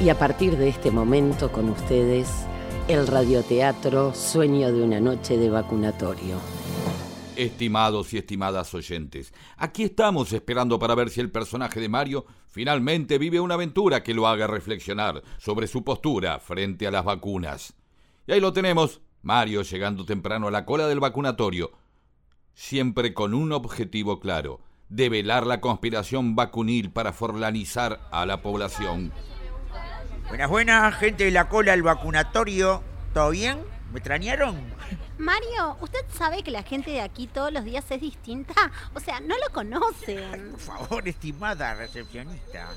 Y a partir de este momento con ustedes, el radioteatro Sueño de una noche de vacunatorio. Estimados y estimadas oyentes, aquí estamos esperando para ver si el personaje de Mario finalmente vive una aventura que lo haga reflexionar sobre su postura frente a las vacunas. Y ahí lo tenemos, Mario llegando temprano a la cola del vacunatorio, siempre con un objetivo claro, develar la conspiración vacunil para forlanizar a la población. Buenas, buenas, gente de la cola del vacunatorio. ¿Todo bien? ¿Me extrañaron? Mario, ¿usted sabe que la gente de aquí todos los días es distinta? O sea, no lo conocen. Por favor, estimada recepcionista.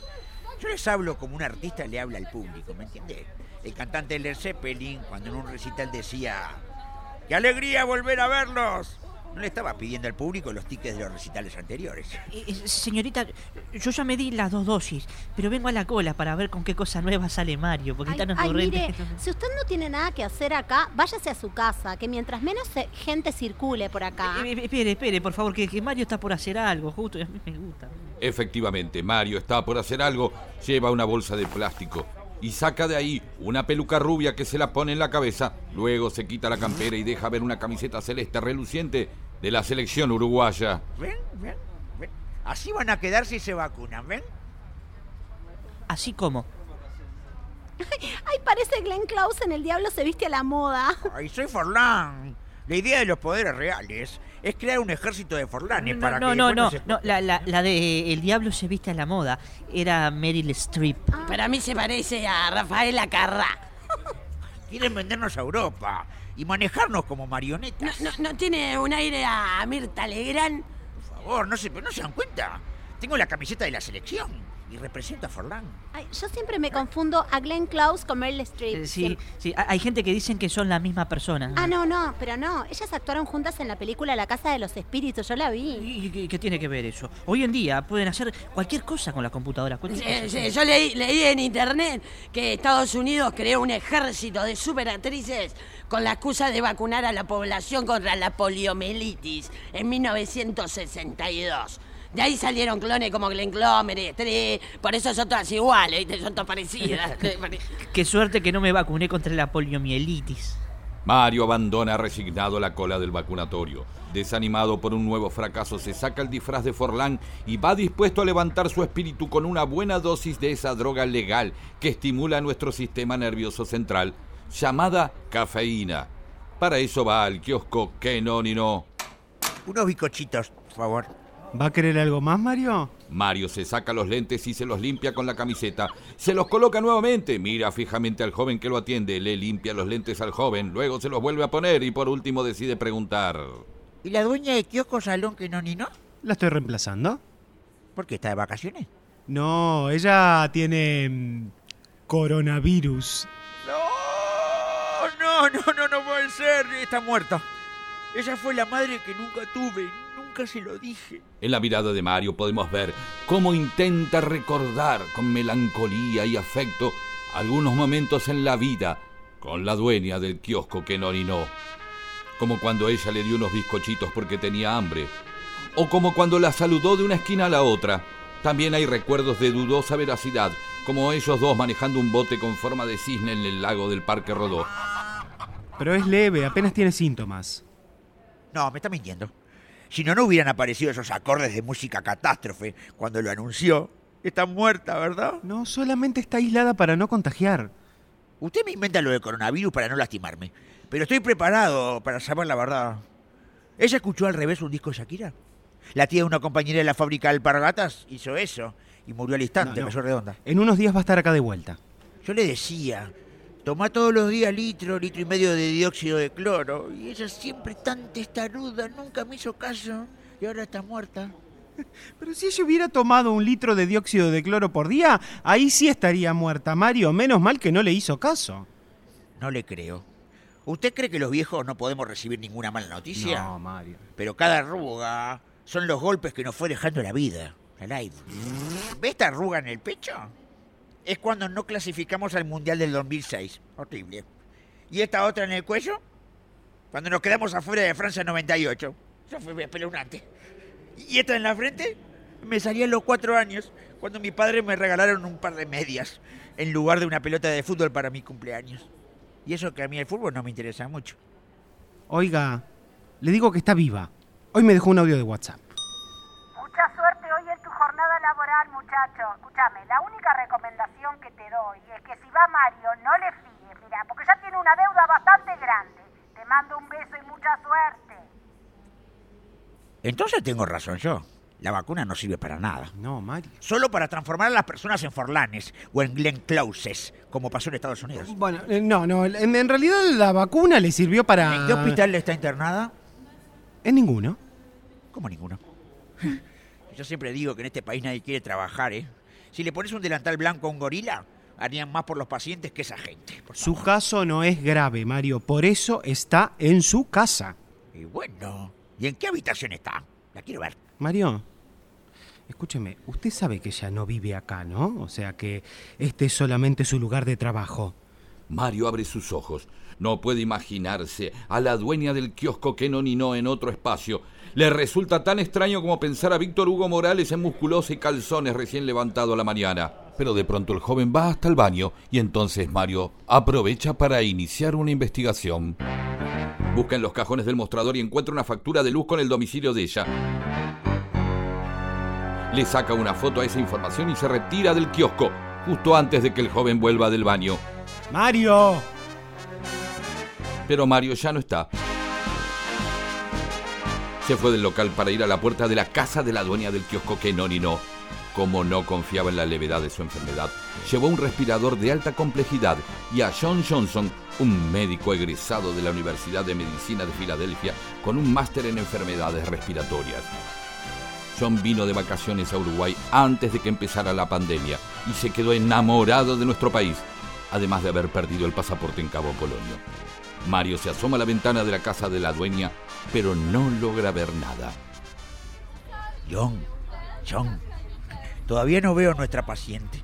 Yo les hablo como un artista le habla al público, ¿me entiende? El cantante Led Zeppelin, cuando en un recital decía: ¡Qué alegría volver a verlos! No le estaba pidiendo al público los tickets de los recitales anteriores. Eh, eh, señorita, yo ya me di las dos dosis, pero vengo a la cola para ver con qué cosa nueva sale Mario, porque Ay, está ay, mire, si usted no tiene nada que hacer acá, váyase a su casa, que mientras menos se- gente circule por acá. Eh, eh, espere, espere, por favor, que, que Mario está por hacer algo, justo, y a mí me gusta. Efectivamente, Mario está por hacer algo, lleva una bolsa de plástico y saca de ahí una peluca rubia que se la pone en la cabeza, luego se quita la campera y deja ver una camiseta celeste reluciente de la selección uruguaya. ¿Ven? ¿Ven? ¿Ven? Así van a quedar si se vacunan, ¿ven? Así como. Ay, parece Glenn Close en El Diablo se viste a la moda. Ay, soy Forlán. La idea de los poderes reales es crear un ejército de Forlanes No, para no, que no, no, se- no, la, la, la de El Diablo se viste a la moda era Meryl Streep. Para mí se parece a Rafaela Carrá. Quieren vendernos a Europa y manejarnos como marionetas. ¿No, no, no tiene un aire a Mirta Legrand? Por favor, no se, no se dan cuenta. Tengo la camiseta de la selección y represento a Forlán. Ay, yo siempre me confundo a Glenn Close con Meryl Streep. Eh, Sí, sí, ha- hay gente que dicen que son la misma persona. Ah, no, no, pero no. Ellas actuaron juntas en la película La Casa de los Espíritus, yo la vi. ¿Y qué, qué tiene que ver eso? Hoy en día pueden hacer cualquier cosa con la computadora. cualquier Sí, cosa. sí, yo leí, leí en internet que Estados Unidos creó un ejército de superactrices con la excusa de vacunar a la población contra la poliomielitis en 1962. De ahí salieron clones como Glenn Close, Meryl Streep, por eso son todas iguales, ¿viste? son todas parecidas. Qué suerte que no me vacuné contra la poliomielitis. Mario abandona resignado la cola del vacunatorio. Desanimado por un nuevo fracaso, se saca el disfraz de Forlán y va dispuesto a levantar su espíritu con una buena dosis de esa droga legal que estimula nuestro sistema nervioso central, llamada cafeína. Para eso va al kiosco que no ni no. Unos bicochitos, por favor. ¿Va a querer algo más, Mario? Mario se saca los lentes y se los limpia con la camiseta. Se los coloca nuevamente, mira fijamente al joven que lo atiende, le limpia los lentes al joven, luego se los vuelve a poner y por último decide preguntar. ¿Y la dueña de kiosco Salón que no ni no? ¿La estoy reemplazando? ¿Por qué está de vacaciones? No, ella tiene mm, coronavirus. No, no, no, no, no puede ser. Está muerta. Ella fue la madre que nunca tuve. Nunca se lo dije. En la mirada de Mario podemos ver cómo intenta recordar con melancolía y afecto algunos momentos en la vida con la dueña del kiosco que no no. Como cuando ella le dio unos bizcochitos porque tenía hambre. O como cuando la saludó de una esquina a la otra. También hay recuerdos de dudosa veracidad, como ellos dos manejando un bote con forma de cisne en el lago del Parque Rodó. Pero es leve, apenas tiene síntomas. No, me está mintiendo. Si no, no hubieran aparecido esos acordes de música catástrofe cuando lo anunció. Está muerta, ¿verdad? No, solamente está aislada para no contagiar. Usted me inventa lo del coronavirus para no lastimarme. Pero estoy preparado para saber la verdad. ¿Ella escuchó al revés un disco de Shakira? La tía de una compañera de la fábrica de alpargatas hizo eso y murió al instante, No, no. redonda. En unos días va a estar acá de vuelta. Yo le decía, toma todos los días litro, litro y medio de dióxido de cloro. Y ella siempre tan testaruda, nunca me hizo caso. Y ahora está muerta. Pero si ella hubiera tomado un litro de dióxido de cloro por día, ahí sí estaría muerta, Mario. Menos mal que no le hizo caso. No le creo. ¿Usted cree que los viejos no podemos recibir ninguna mala noticia? No, Mario. Pero cada arruga son los golpes que nos fue dejando la vida. La live. ¿Ve esta arruga en el pecho? Es cuando no clasificamos al Mundial del 2006. Horrible. ¿Y esta otra en el cuello? Cuando nos quedamos afuera de Francia 98. Eso fue espeluznante. ¿Y esta en la frente? Me salí a los cuatro años cuando mi padre me regalaron un par de medias en lugar de una pelota de fútbol para mi cumpleaños. Y eso que a mí el fútbol no me interesa mucho. Oiga, le digo que está viva. Hoy me dejó un audio de WhatsApp. Mucha suerte hoy en tu jornada laboral, muchacho. Escúchame, la única recomendación que te doy es que si va Mario, no le fíes, mira, porque ya tiene una deuda bastante grande. Te mando un beso y mucha suerte. Entonces tengo razón yo. La vacuna no sirve para nada. No, Mario. Solo para transformar a las personas en forlanes o en Glenn Closes, como pasó en Estados Unidos. Bueno, eh, no, no. En, en realidad la vacuna le sirvió para. ¿En qué hospital está internada? En ninguno. ¿Cómo ninguno? Yo siempre digo que en este país nadie quiere trabajar, ¿eh? Si le pones un delantal blanco a un gorila, harían más por los pacientes que esa gente. Su caso no es grave, Mario. Por eso está en su casa. Y bueno, ¿y en qué habitación está? La quiero ver. Mario, escúcheme, usted sabe que ella no vive acá, ¿no? O sea que este es solamente su lugar de trabajo. Mario abre sus ojos. No puede imaginarse a la dueña del kiosco que no ninó en otro espacio. Le resulta tan extraño como pensar a Víctor Hugo Morales en musculosa y calzones recién levantado a la mañana. Pero de pronto el joven va hasta el baño y entonces Mario aprovecha para iniciar una investigación. Busca en los cajones del mostrador y encuentra una factura de luz con el domicilio de ella. Le saca una foto a esa información y se retira del kiosco, justo antes de que el joven vuelva del baño. ¡Mario! Pero Mario ya no está. Se fue del local para ir a la puerta de la casa de la dueña del kiosco que no ni no. Como no confiaba en la levedad de su enfermedad, llevó un respirador de alta complejidad y a John Johnson, un médico egresado de la Universidad de Medicina de Filadelfia con un máster en enfermedades respiratorias. John vino de vacaciones a Uruguay antes de que empezara la pandemia y se quedó enamorado de nuestro país, además de haber perdido el pasaporte en Cabo Polonio. Mario se asoma a la ventana de la casa de la dueña, pero no logra ver nada. John, John, todavía no veo a nuestra paciente.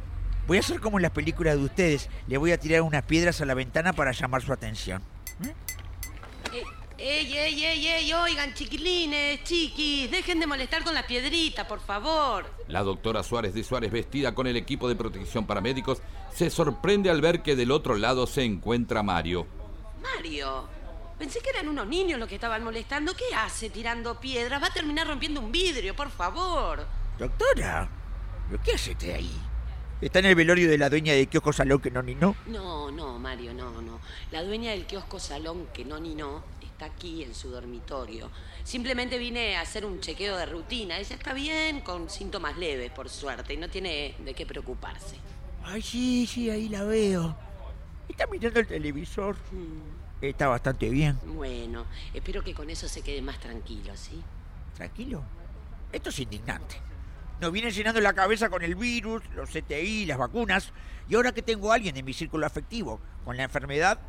Voy a hacer como en las películas de ustedes. Le voy a tirar unas piedras a la ventana para llamar su atención. Eh, ¡Ey, ey, ey, ey! Oigan, chiquilines, chiquis, dejen de molestar con la piedrita, por favor. La doctora Suárez de Suárez, vestida con el equipo de protección para médicos, se sorprende al ver que del otro lado se encuentra Mario. Mario, pensé que eran unos niños los que estaban molestando. ¿Qué hace tirando piedras? Va a terminar rompiendo un vidrio, por favor. Doctora, ¿pero qué hace usted ahí? ¿Está en el velorio de la dueña de kiosco salón que no ni no? No, no, Mario, no, no. La dueña del kiosco salón, que no ni no, está aquí en su dormitorio. Simplemente vine a hacer un chequeo de rutina. Ella está bien, con síntomas leves, por suerte, y no tiene de qué preocuparse. Ay, sí, sí, ahí la veo. Está mirando el televisor. Está bastante bien. Bueno, espero que con eso se quede más tranquilo, ¿sí? Tranquilo. Esto es indignante. Nos vienen llenando la cabeza con el virus, los CTI, las vacunas, y ahora que tengo a alguien en mi círculo afectivo con la enfermedad,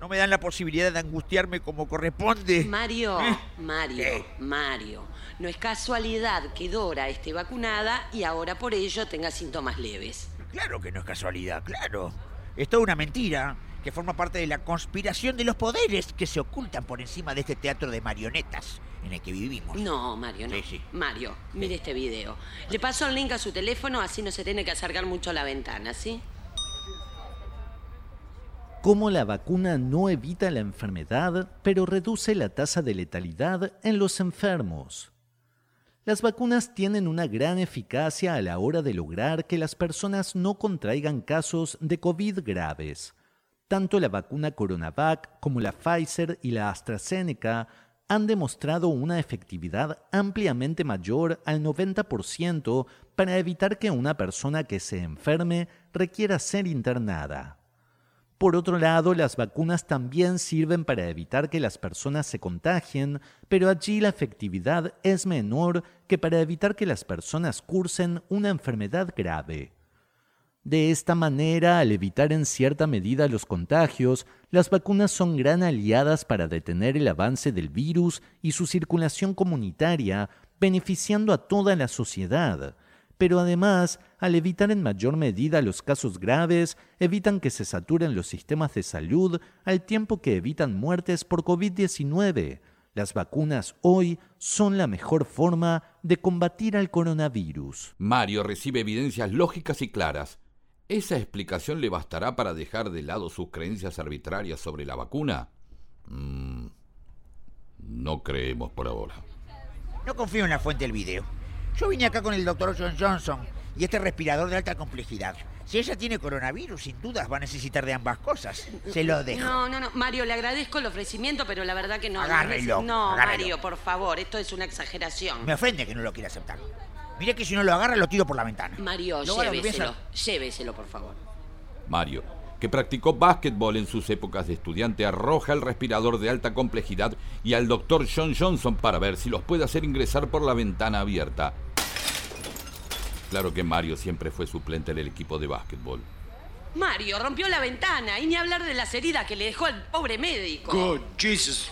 no me dan la posibilidad de angustiarme como corresponde. Mario, ¿Eh? Mario, ¿Qué? Mario. No es casualidad que Dora esté vacunada y ahora por ello tenga síntomas leves. Claro que no es casualidad, claro. Es toda una mentira que forma parte de la conspiración de los poderes que se ocultan por encima de este teatro de marionetas en el que vivimos. No, Mario, no. Sí, sí. Mario, mire este video. Le paso el link a su teléfono, así no se tiene que acercar mucho a la ventana, ¿sí? Cómo la vacuna no evita la enfermedad, pero reduce la tasa de letalidad en los enfermos. Las vacunas tienen una gran eficacia a la hora de lograr que las personas no contraigan casos de COVID graves. Tanto la vacuna Coronavac como la Pfizer y la AstraZeneca han demostrado una efectividad ampliamente mayor al 90% para evitar que una persona que se enferme requiera ser internada. Por otro lado, las vacunas también sirven para evitar que las personas se contagien, pero allí la efectividad es menor que para evitar que las personas cursen una enfermedad grave. De esta manera, al evitar en cierta medida los contagios, las vacunas son gran aliadas para detener el avance del virus y su circulación comunitaria, beneficiando a toda la sociedad. Pero además, al evitar en mayor medida los casos graves, evitan que se saturen los sistemas de salud al tiempo que evitan muertes por COVID-19, Las vacunas hoy son la mejor forma de combatir al coronavirus. Mario recibe evidencias lógicas y claras. ¿Esa explicación le bastará para dejar de lado sus creencias arbitrarias sobre la vacuna? Mm, no creemos por ahora. No confío en la fuente del video. Yo vine acá con el doctor John Johnson y este respirador de alta complejidad. Si ella tiene coronavirus, sin dudas va a necesitar de ambas cosas. Se lo dejo. No, no, no. Mario, le agradezco el ofrecimiento, pero la verdad que no. Agárrelo, No, agárrelo. Mario, por favor, esto es una exageración. Me ofende que no lo quiera aceptar. Mire que si no lo agarra, lo tiro por la ventana. Mario, lléveselo. Lléveselo, por favor. Mario, que practicó básquetbol en sus épocas de estudiante, arroja el respirador de alta complejidad y al doctor John Johnson para ver si los puede hacer ingresar por la ventana abierta. Claro que Mario siempre fue suplente del equipo de básquetbol. Mario rompió la ventana y ni hablar de las heridas que le dejó al pobre médico. Good Jesus.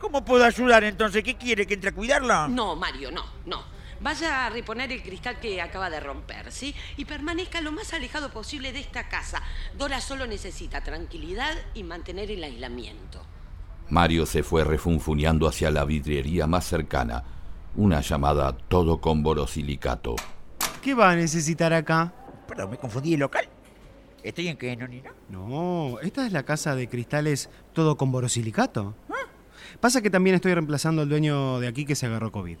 ¿Cómo puedo ayudar entonces? ¿Qué quiere? ¿Que entre a cuidarla? No, Mario, no, no. Vaya a reponer el cristal que acaba de romper, ¿sí? Y permanezca lo más alejado posible de esta casa. Dora solo necesita tranquilidad y mantener el aislamiento. Mario se fue refunfuñando hacia la vidriería más cercana, una llamada todo con borosilicato. ¿Qué va a necesitar acá? Perdón, me confundí de local. ¿Estoy en qué, Nonina? No, esta es la casa de cristales todo con borosilicato. Pasa que también estoy reemplazando al dueño de aquí que se agarró COVID.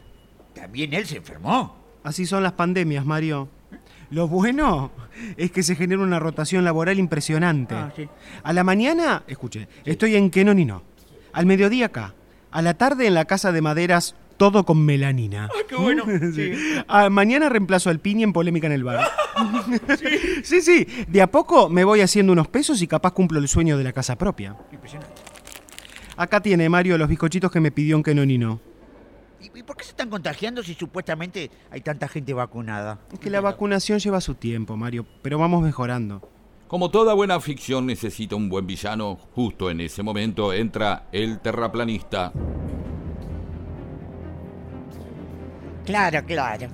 También él se enfermó. Así son las pandemias, Mario. Lo bueno es que se genera una rotación laboral impresionante. Ah, sí. A la mañana, escuche, estoy en Kenonino. Al mediodía acá. A la tarde en la casa de maderas, todo con melanina. ¡Ay, qué bueno! Sí. Sí. Ah, mañana reemplazo al Pini en polémica en el bar. sí, sí. De a poco me voy haciendo unos pesos y capaz cumplo el sueño de la casa propia. Impresionante. Acá tiene Mario los bizcochitos que me pidió en Kenonino. ¿Y, y por qué se están contagiando si supuestamente hay tanta gente vacunada? Es que la vacunación lleva su tiempo, Mario, pero vamos mejorando. Como toda buena ficción necesita un buen villano, justo en ese momento entra el terraplanista. Claro, claro.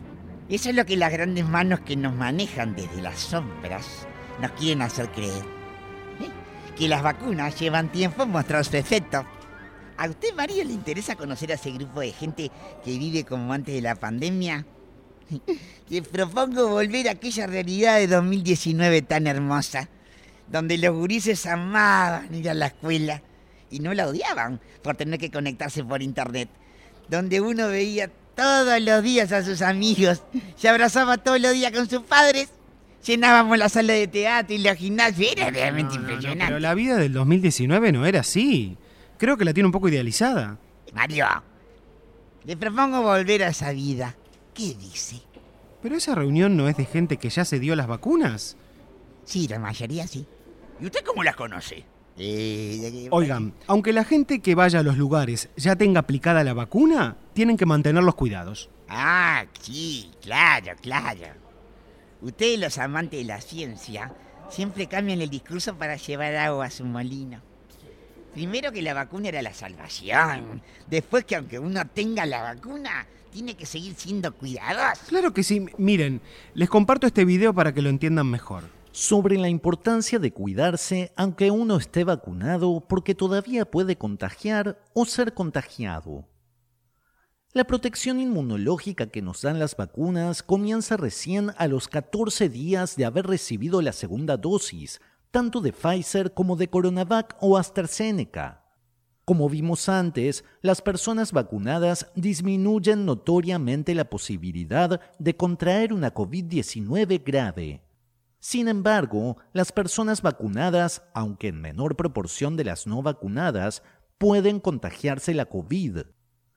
Eso es lo que las grandes manos que nos manejan desde las sombras nos quieren hacer creer. ¿Eh? Que las vacunas llevan tiempo en mostrar su efecto. ¿A usted, Mario, le interesa conocer a ese grupo de gente que vive como antes de la pandemia? Le propongo volver a aquella realidad de 2019 tan hermosa, donde los gurises amaban ir a la escuela y no la odiaban por tener que conectarse por internet, donde uno veía todos los días a sus amigos, se abrazaba todos los días con sus padres, llenábamos la sala de teatro y los gimnasios, era realmente No, no, no, impresionante. pero la vida del 2019 no era así. Creo que la tiene un poco idealizada. Mario, le propongo volver a esa vida. ¿Qué dice? Pero esa reunión no es de gente que ya se dio las vacunas. Sí, la mayoría sí. ¿Y usted cómo las conoce? Eh, Oigan, aunque la gente que vaya a los lugares ya tenga aplicada la vacuna, tienen que mantener los cuidados. Ah, sí, claro, claro. Ustedes, los amantes de la ciencia, siempre cambian el discurso para llevar agua a su molino. Primero que la vacuna era la salvación. Después que aunque uno tenga la vacuna, tiene que seguir siendo cuidadoso. Claro que sí. Miren, les comparto este video para que lo entiendan mejor. sobre la importancia de cuidarse aunque uno esté vacunado porque todavía puede contagiar o ser contagiado. La protección inmunológica que nos dan las vacunas comienza recién a los 14 días de haber recibido la segunda dosis, tanto de Pfizer como de Coronavac o AstraZeneca. Como vimos antes, las personas vacunadas disminuyen notoriamente la posibilidad de contraer una COVID-19 grave. Sin embargo, las personas vacunadas, aunque en menor proporción de las no vacunadas, pueden contagiarse la COVID.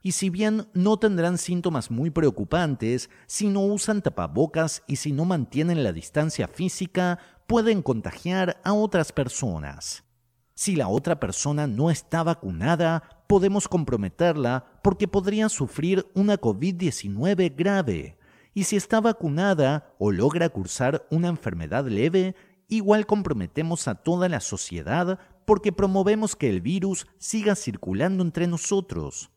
Y si bien no tendrán síntomas muy preocupantes, si no usan tapabocas y si no mantienen la distancia física, pueden contagiar a otras personas. Si la otra persona no está vacunada, podemos comprometerla porque podría sufrir una COVID-19 grave. Y si está vacunada o logra cursar una enfermedad leve, igual comprometemos a toda la sociedad porque promovemos que el virus siga circulando entre nosotros.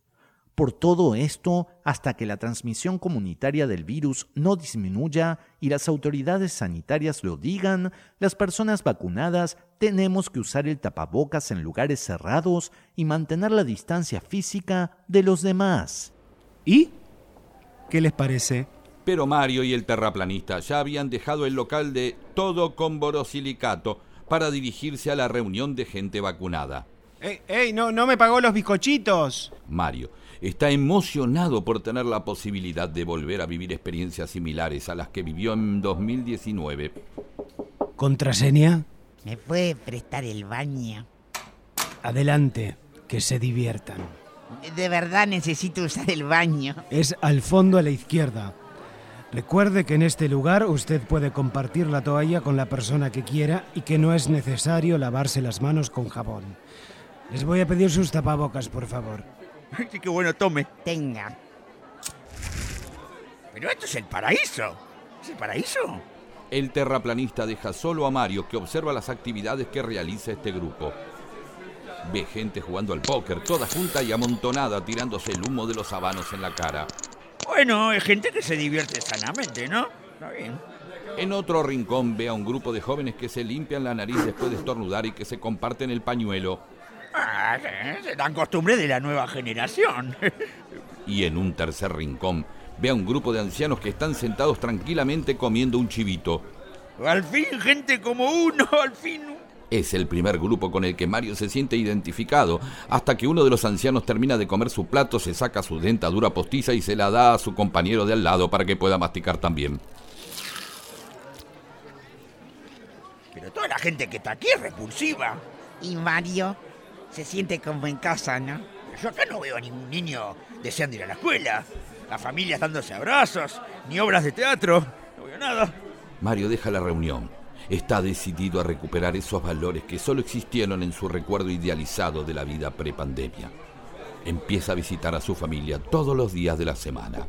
Por todo esto, hasta que la transmisión comunitaria del virus no disminuya y las autoridades sanitarias lo digan, las personas vacunadas tenemos que usar el tapabocas en lugares cerrados y mantener la distancia física de los demás. ¿Y? ¿Qué les parece? Pero Mario y el terraplanista ya habían dejado el local de todo con borosilicato para dirigirse a la reunión de gente vacunada. ¡Ey, ey! No, no me pagó los bizcochitos! Mario está emocionado por tener la posibilidad de volver a vivir experiencias similares a las que vivió en 2019. ¿Contraseña? ¿Me puede prestar el baño? Adelante, que se diviertan. De verdad necesito usar el baño. Es al fondo a la izquierda. Recuerde que en este lugar usted puede compartir la toalla con la persona que quiera y que no es necesario lavarse las manos con jabón. Les voy a pedir sus tapabocas, por favor. Sí, qué bueno, tome. Tenga. Pero esto es el paraíso. ¿Es el paraíso? El terraplanista deja solo a Mario que observa las actividades que realiza este grupo. Ve gente jugando al póker, toda junta y amontonada, tirándose el humo de los habanos en la cara. Bueno, es gente que se divierte sanamente, ¿no? Está bien. En otro rincón ve a un grupo de jóvenes que se limpian la nariz después de estornudar y que se comparten el pañuelo. Ah, se dan costumbre de la nueva generación. Y en un tercer rincón ve a un grupo de ancianos que están sentados tranquilamente comiendo un chivito. Al fin, gente como uno, al fin. Es el primer grupo con el que Mario se siente identificado, hasta que uno de los ancianos termina de comer su plato, se saca su dentadura postiza y se la da a su compañero de al lado para que pueda masticar también. Pero toda la gente que está aquí es repulsiva. Y Mario se siente como en casa, ¿no? Yo acá no veo a ningún niño deseando ir a la escuela. La familia dándose abrazos, ni obras de teatro. No veo nada. Mario deja la reunión. Está decidido a recuperar esos valores que solo existieron en su recuerdo idealizado de la vida prepandemia. Empieza a visitar a su familia todos los días de la semana.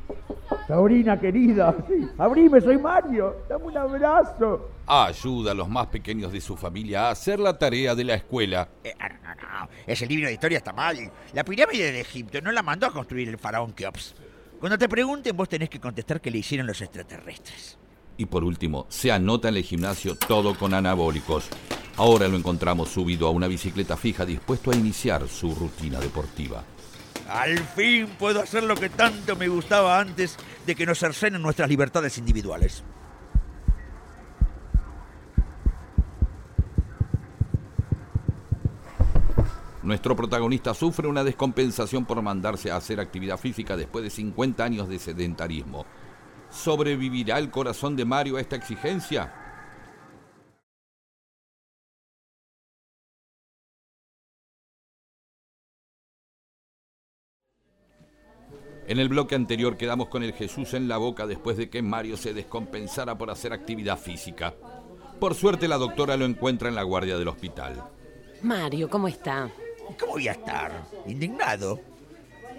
Sabrina querida, abrime, soy Mario. Dame un abrazo. Ayuda a los más pequeños de su familia a hacer la tarea de la escuela. Eh, ah, no, no, no. Ese libro de historia está mal. La pirámide de Egipto no la mandó a construir el faraón Keops. Cuando te pregunten, vos tenés que contestar que le hicieron los extraterrestres. Y por último, se anota en el gimnasio todo con anabólicos. Ahora lo encontramos subido a una bicicleta fija dispuesto a iniciar su rutina deportiva. Al fin puedo hacer lo que tanto me gustaba antes de que nos cercenen nuestras libertades individuales. Nuestro protagonista sufre una descompensación por mandarse a hacer actividad física después de 50 años de sedentarismo. ¿Sobrevivirá el corazón de Mario a esta exigencia? En el bloque anterior quedamos con el Jesús en la boca después de que Mario se descompensara por hacer actividad física. Por suerte la doctora lo encuentra en la guardia del hospital. Mario, ¿cómo está? ¿Cómo voy a estar? Indignado.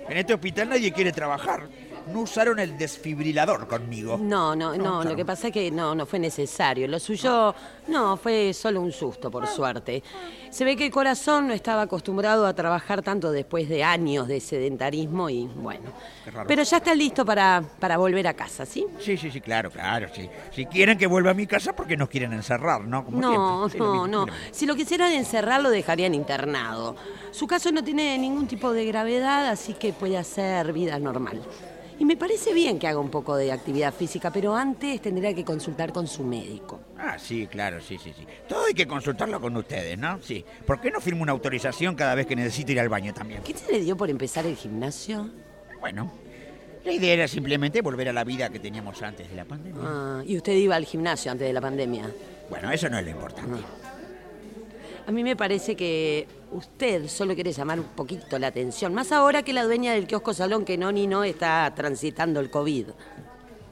En este hospital nadie quiere trabajar. No usaron el desfibrilador conmigo. No, no, no, lo que pasa es que no, no fue necesario. Lo suyo, no, fue solo un susto, por suerte. Se ve que el corazón no estaba acostumbrado a trabajar tanto después de años de sedentarismo y bueno. Qué raro. Pero ya está listo para, para volver a casa, ¿sí? Sí, sí, sí, claro, claro, sí. Si quieren que vuelva a mi casa, porque nos quieren encerrar, ¿no? Como No, siempre. Sí, lo no, no. Si lo quisieran encerrar, lo dejarían internado. Su caso no tiene ningún tipo de gravedad, así que puede hacer vida normal. Y me parece bien que haga un poco de actividad física, pero antes tendría que consultar con su médico. Ah, sí, claro, sí, sí, sí. Todo hay que consultarlo con ustedes, ¿no? Sí. ¿Por qué no firmo una autorización cada vez que necesito ir al baño también? ¿Qué te le dio por empezar el gimnasio? Bueno, la idea era simplemente volver a la vida que teníamos antes de la pandemia. Ah, y usted iba al gimnasio antes de la pandemia. Bueno, eso no es lo importante. A mí me parece que usted solo quiere llamar un poquito la atención, más ahora que la dueña del kiosco salón que no ni no está transitando el COVID.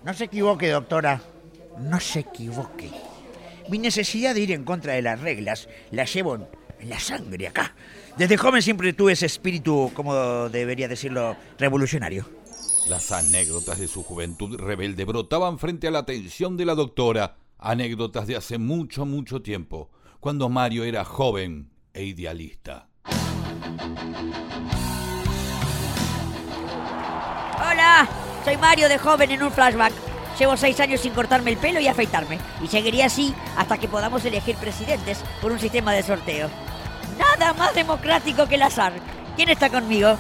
No se equivoque, doctora. No se equivoque. Mi necesidad de ir en contra de las reglas la llevo en en la sangre acá. Desde joven siempre tuve ese espíritu, como debería decirlo, revolucionario. Las anécdotas de su juventud rebelde brotaban frente a la atención de la doctora. Anécdotas de hace mucho, mucho tiempo, cuando Mario era joven e idealista. Hola, soy Mario de joven en un flashback. Llevo seis años sin cortarme el pelo y afeitarme. Y seguiría así hasta que podamos elegir presidentes por un sistema de sorteo. Nada más democrático que el azar. ¿Quién está conmigo?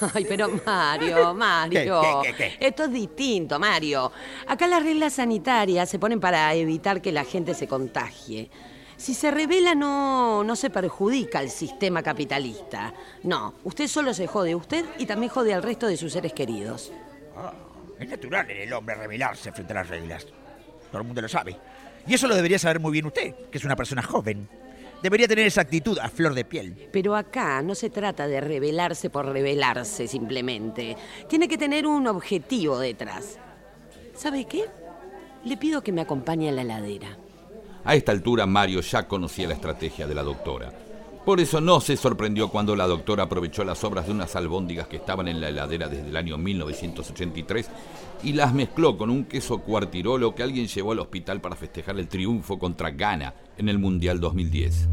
Ay, pero Mario, Mario. ¿Qué, qué, qué, Esto es distinto, Mario. Acá las reglas sanitarias se ponen para evitar que la gente se contagie. Si se revela, no, no se perjudica al sistema capitalista. No, usted solo se jode usted y también jode al resto de sus seres queridos. Ah, es natural en el hombre rebelarse frente a las reglas. Todo el mundo lo sabe. Y eso lo debería saber muy bien usted, que es una persona joven. Debería tener esa actitud a flor de piel. Pero acá no se trata de rebelarse por rebelarse simplemente. Tiene que tener un objetivo detrás. ¿Sabe qué? Le pido que me acompañe a la ladera. A esta altura Mario ya conocía la estrategia de la doctora. Por eso no se sorprendió cuando la doctora aprovechó las obras de unas albóndigas que estaban en la heladera desde el año 1983 y las mezcló con un queso cuartirolo que alguien llevó al hospital para festejar el triunfo contra Ghana en el Mundial 2010.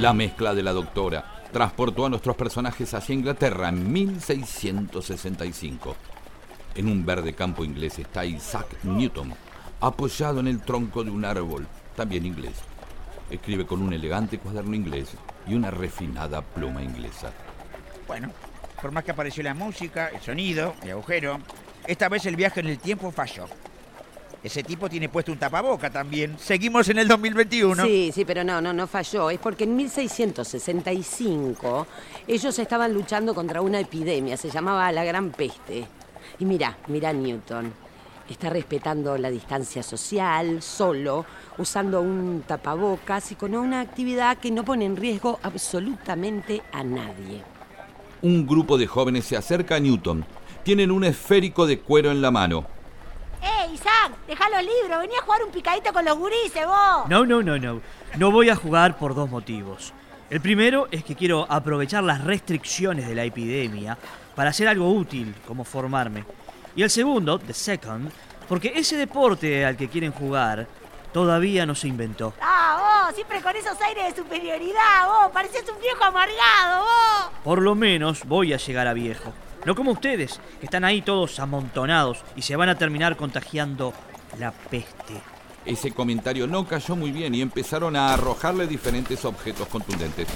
La mezcla de la doctora transportó a nuestros personajes hacia Inglaterra en 1665. En un verde campo inglés está Isaac Newton, apoyado en el tronco de un árbol, también inglés. Escribe con un elegante cuaderno inglés y una refinada pluma inglesa. Bueno, por más que apareció la música, el sonido, el agujero, esta vez el viaje en el tiempo falló. Ese tipo tiene puesto un tapaboca también. Seguimos en el 2021. Sí, sí, pero no, no, no falló. Es porque en 1665 ellos estaban luchando contra una epidemia, se llamaba la Gran Peste. Y mira, mira Newton. Está respetando la distancia social, solo, usando un tapabocas y con una actividad que no pone en riesgo absolutamente a nadie. Un grupo de jóvenes se acerca a Newton. Tienen un esférico de cuero en la mano. ¡Eh, Isaac! Deja los libros, vení a jugar un picadito con los gurises, vos. No, no, no, no. No voy a jugar por dos motivos. El primero es que quiero aprovechar las restricciones de la epidemia para hacer algo útil, como formarme. Y el segundo, the second, porque ese deporte al que quieren jugar todavía no se inventó. Ah, vos, siempre con esos aires de superioridad, vos. Pareces un viejo amargado, vos. Por lo menos voy a llegar a viejo. No como ustedes, que están ahí todos amontonados y se van a terminar contagiando la peste. Ese comentario no cayó muy bien y empezaron a arrojarle diferentes objetos contundentes,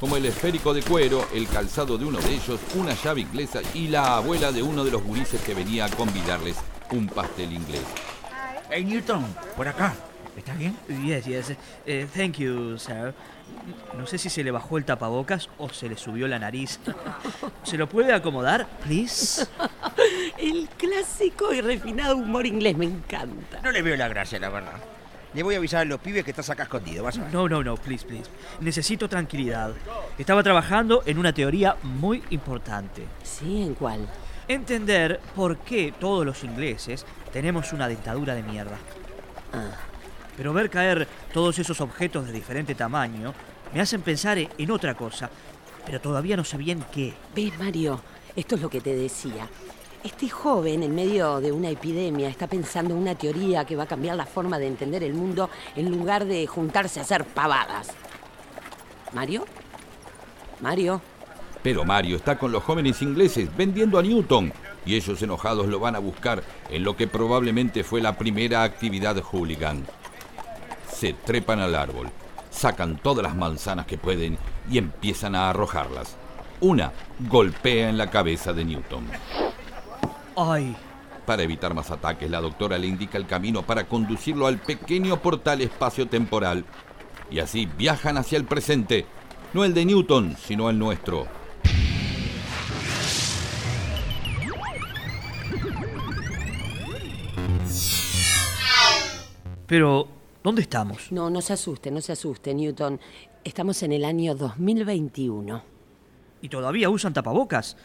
como el esférico de cuero, el calzado de uno de ellos, una llave inglesa y la abuela de uno de los gurises que venía a convidarles un pastel inglés. Hey Newton, por acá. ¿Está bien? Yes, yes. Eh, thank you, sir. No sé si se le bajó el tapabocas o se le subió la nariz. ¿Se lo puede acomodar, please? El clásico y refinado humor inglés me encanta. No le veo la gracia, la verdad. Le voy a avisar a los pibes que estás acá escondido, vas a ver. No, no, no, please, please. Necesito tranquilidad. Estaba trabajando en una teoría muy importante. ¿Sí? ¿En cuál? Entender por qué todos los ingleses tenemos una dentadura de mierda. Ah. Pero ver caer todos esos objetos de diferente tamaño me hacen pensar e- en otra cosa. Pero todavía no sé bien qué. ¿Ves, Mario? Esto es lo que te decía. Este joven, en medio de una epidemia, está pensando en una teoría que va a cambiar la forma de entender el mundo en lugar de juntarse a hacer pavadas. ¿Mario? ¿Mario? Pero Mario está con los jóvenes ingleses vendiendo a Newton y ellos enojados lo van a buscar en lo que probablemente fue la primera actividad hooligan. Se trepan al árbol, sacan todas las manzanas que pueden y empiezan a arrojarlas. Una golpea en la cabeza de Newton. ¡Ay! Para evitar más ataques, la doctora le indica el camino para conducirlo al pequeño portal espacio-temporal. Y así viajan hacia el presente, no el de Newton, sino el nuestro. Pero, ¿dónde estamos? No, no se asuste, no se asuste, Newton. Estamos en el año 2021. ¿Y todavía usan tapabocas?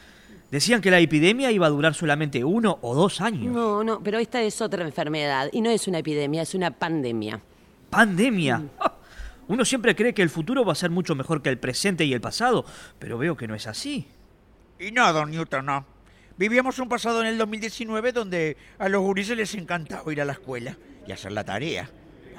Decían que la epidemia iba a durar solamente uno o dos años. No, no, pero esta es otra enfermedad y no es una epidemia, es una pandemia. ¿Pandemia? ¡Ah! Uno siempre cree que el futuro va a ser mucho mejor que el presente y el pasado, pero veo que no es así. Y no, don Newton, no. Vivíamos un pasado en el 2019 donde a los gurises les encantaba ir a la escuela y hacer la tarea.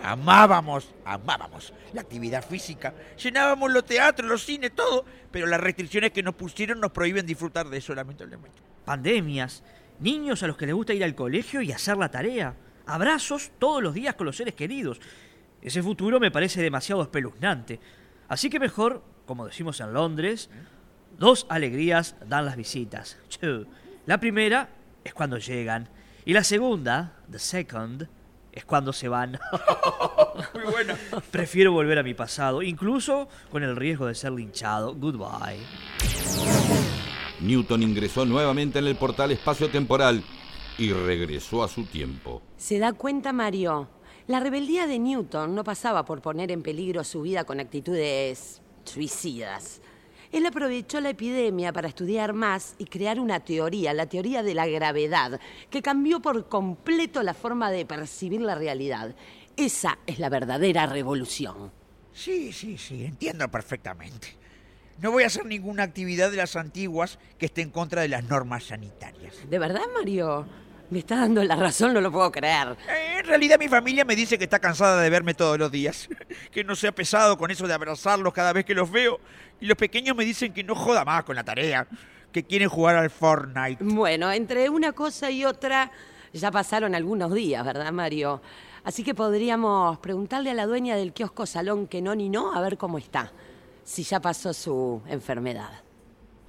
Amábamos, amábamos la actividad física. Llenábamos los teatros, los cines, todo. Pero las restricciones que nos pusieron nos prohíben disfrutar de eso, lamentablemente. Pandemias, niños a los que les gusta ir al colegio y hacer la tarea, abrazos todos los días con los seres queridos. Ese futuro me parece demasiado espeluznante. Así que mejor, como decimos en Londres, dos alegrías dan las visitas. La primera es cuando llegan. Y la segunda, the second, es cuando se van. Muy bueno. Prefiero volver a mi pasado, incluso con el riesgo de ser linchado. Goodbye. Newton ingresó nuevamente en el portal espacio-temporal y regresó a su tiempo. ¿Se da cuenta, Mario? La rebeldía de Newton no pasaba por poner en peligro su vida con actitudes suicidas. Él aprovechó la epidemia para estudiar más y crear una teoría, la teoría de la gravedad, que cambió por completo la forma de percibir la realidad. Esa es la verdadera revolución. Sí, sí, sí, entiendo perfectamente. No voy a hacer ninguna actividad de las antiguas que esté en contra de las normas sanitarias. ¿De verdad, Mario? Me está dando la razón, no lo puedo creer. Eh, en realidad mi familia me dice que está cansada de verme todos los días. Que no sea pesado con eso de abrazarlos cada vez que los veo. Y los pequeños me dicen que no joda más con la tarea. Que quieren jugar al Fortnite. Bueno, entre una cosa y otra ya pasaron algunos días, ¿verdad, Mario? Así que podríamos preguntarle a la dueña del kiosco Salón que no ni no a ver cómo está. Si ya pasó su enfermedad.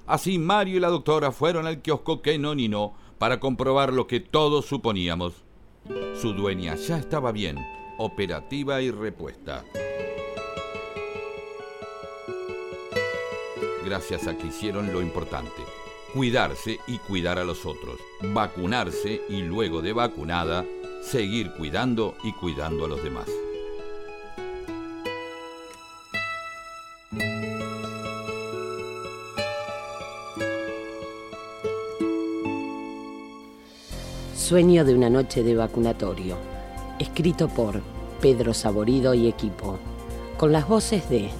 Así Mario y la doctora fueron al kiosco que no ni no para comprobar lo que todos suponíamos. Su dueña ya estaba bien, operativa y repuesta. Gracias a que hicieron lo importante, cuidarse y cuidar a los otros, vacunarse y luego de vacunada, seguir cuidando y cuidando a los demás. Sueño de una noche de vacunatorio, escrito por Pedro Saborido y equipo, con las voces de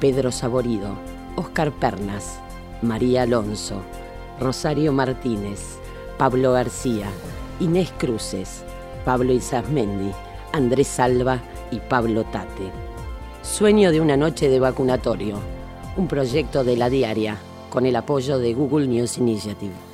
Pedro Saborido, Oscar Pernas, María Alonso, Rosario Martínez, Pablo García, Inés Cruces, Pablo Isasmendi, Andrés Salva y Pablo Tate. Sueño de una noche de vacunatorio, un proyecto de la diaria con el apoyo de Google News Initiative.